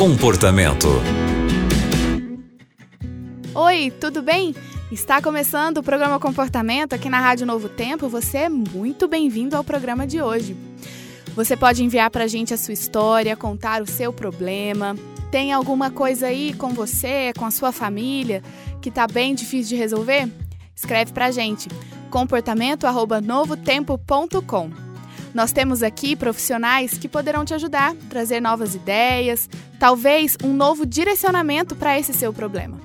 Comportamento. Oi, tudo bem? Está começando o programa Comportamento aqui na Rádio Novo Tempo. Você é muito bem-vindo ao programa de hoje. Você pode enviar para a gente a sua história, contar o seu problema. Tem alguma coisa aí com você, com a sua família, que está bem difícil de resolver? Escreve para a gente comportamento@novotempo.com. Nós temos aqui profissionais que poderão te ajudar, trazer novas ideias, talvez um novo direcionamento para esse seu problema.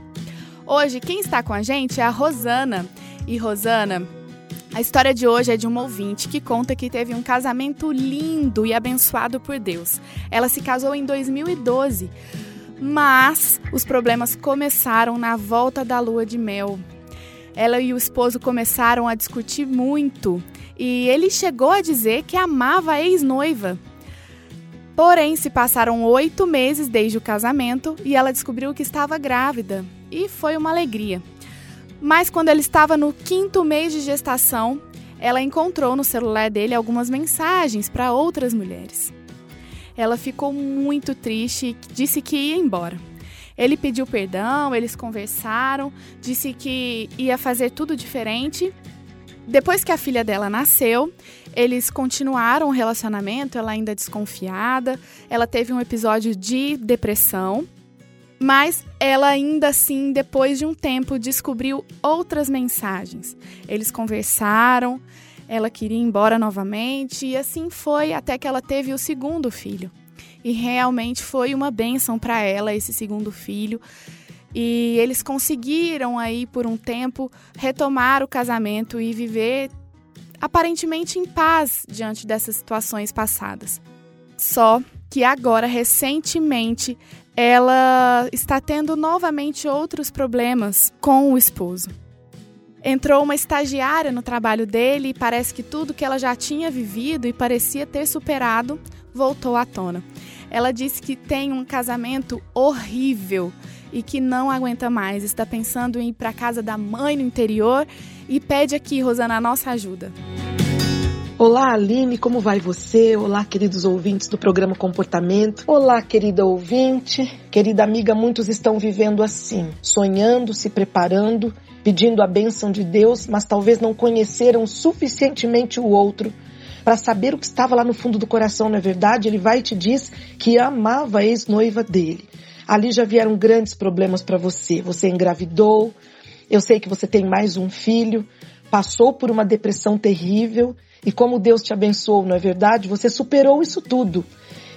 Hoje, quem está com a gente é a Rosana. E Rosana, a história de hoje é de uma ouvinte que conta que teve um casamento lindo e abençoado por Deus. Ela se casou em 2012, mas os problemas começaram na volta da lua de mel. Ela e o esposo começaram a discutir muito e ele chegou a dizer que amava a ex-noiva. Porém, se passaram oito meses desde o casamento e ela descobriu que estava grávida. E foi uma alegria. Mas quando ele estava no quinto mês de gestação, ela encontrou no celular dele algumas mensagens para outras mulheres. Ela ficou muito triste e disse que ia embora. Ele pediu perdão, eles conversaram, disse que ia fazer tudo diferente. Depois que a filha dela nasceu, eles continuaram o relacionamento, ela ainda desconfiada. Ela teve um episódio de depressão, mas ela ainda assim, depois de um tempo, descobriu outras mensagens. Eles conversaram, ela queria ir embora novamente e assim foi até que ela teve o segundo filho. E realmente foi uma bênção para ela esse segundo filho. E eles conseguiram aí por um tempo retomar o casamento e viver aparentemente em paz diante dessas situações passadas. Só que agora, recentemente, ela está tendo novamente outros problemas com o esposo. Entrou uma estagiária no trabalho dele e parece que tudo que ela já tinha vivido e parecia ter superado voltou à tona. Ela disse que tem um casamento horrível e que não aguenta mais, está pensando em ir para casa da mãe no interior e pede aqui, Rosana, a nossa ajuda. Olá, Aline, como vai você? Olá, queridos ouvintes do programa Comportamento. Olá, querida ouvinte, querida amiga, muitos estão vivendo assim, sonhando, se preparando, pedindo a bênção de Deus, mas talvez não conheceram suficientemente o outro para saber o que estava lá no fundo do coração, não é verdade? Ele vai e te diz que amava a ex-noiva dele. Ali já vieram grandes problemas para você. Você engravidou, eu sei que você tem mais um filho, passou por uma depressão terrível e como Deus te abençoou, não é verdade? Você superou isso tudo.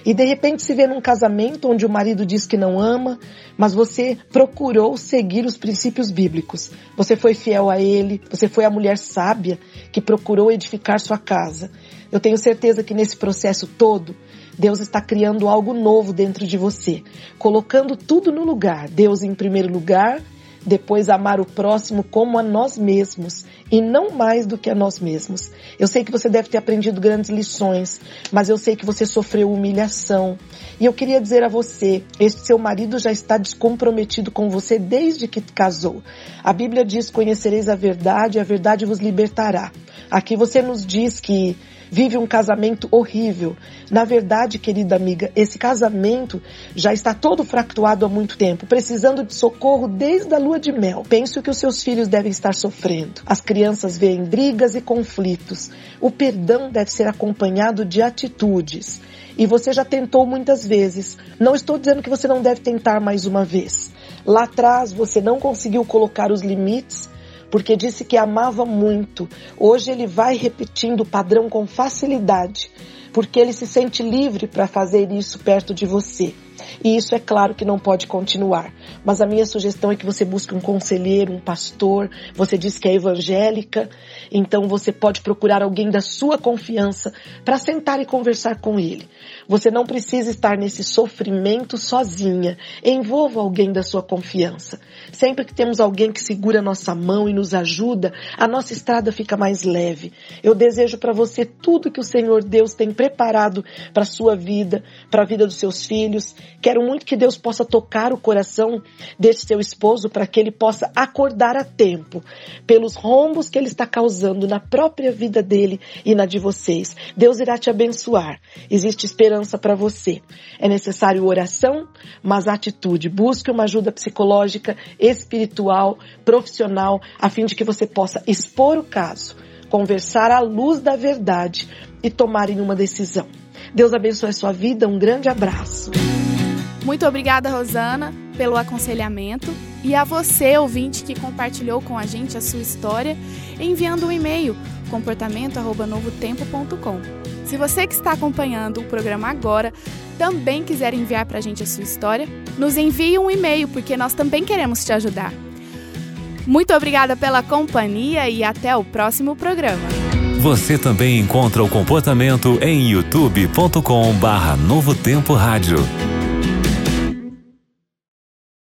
E de repente se vê num casamento onde o marido diz que não ama, mas você procurou seguir os princípios bíblicos. Você foi fiel a ele, você foi a mulher sábia que procurou edificar sua casa. Eu tenho certeza que nesse processo todo, Deus está criando algo novo dentro de você, colocando tudo no lugar. Deus em primeiro lugar depois amar o próximo como a nós mesmos e não mais do que a nós mesmos. Eu sei que você deve ter aprendido grandes lições, mas eu sei que você sofreu humilhação. E eu queria dizer a você, este seu marido já está descomprometido com você desde que casou. A Bíblia diz: "Conhecereis a verdade, e a verdade vos libertará". Aqui você nos diz que vive um casamento horrível. Na verdade, querida amiga, esse casamento já está todo fractuado há muito tempo, precisando de socorro desde a lua de mel. Penso que os seus filhos devem estar sofrendo. As crianças veem brigas e conflitos. O perdão deve ser acompanhado de atitudes. E você já tentou muitas vezes. Não estou dizendo que você não deve tentar mais uma vez. Lá atrás você não conseguiu colocar os limites porque disse que amava muito. Hoje ele vai repetindo o padrão com facilidade, porque ele se sente livre para fazer isso perto de você. E isso é claro que não pode continuar. Mas a minha sugestão é que você busque um conselheiro, um pastor. Você diz que é evangélica, então você pode procurar alguém da sua confiança para sentar e conversar com ele. Você não precisa estar nesse sofrimento sozinha. Envolva alguém da sua confiança. Sempre que temos alguém que segura nossa mão e nos ajuda, a nossa estrada fica mais leve. Eu desejo para você tudo que o Senhor Deus tem preparado para sua vida, para a vida dos seus filhos Quero muito que Deus possa tocar o coração desse seu esposo para que ele possa acordar a tempo pelos rombos que ele está causando na própria vida dele e na de vocês. Deus irá te abençoar. Existe esperança para você. É necessário oração, mas atitude. Busque uma ajuda psicológica, espiritual, profissional, a fim de que você possa expor o caso, conversar à luz da verdade e tomarem uma decisão. Deus abençoe a sua vida. Um grande abraço. Muito obrigada, Rosana, pelo aconselhamento e a você, ouvinte, que compartilhou com a gente a sua história, enviando um e-mail comportamento@novotempo.com. Se você que está acompanhando o programa agora também quiser enviar para a gente a sua história, nos envie um e-mail porque nós também queremos te ajudar. Muito obrigada pela companhia e até o próximo programa. Você também encontra o comportamento em youtube.com/barra Novo Tempo Rádio.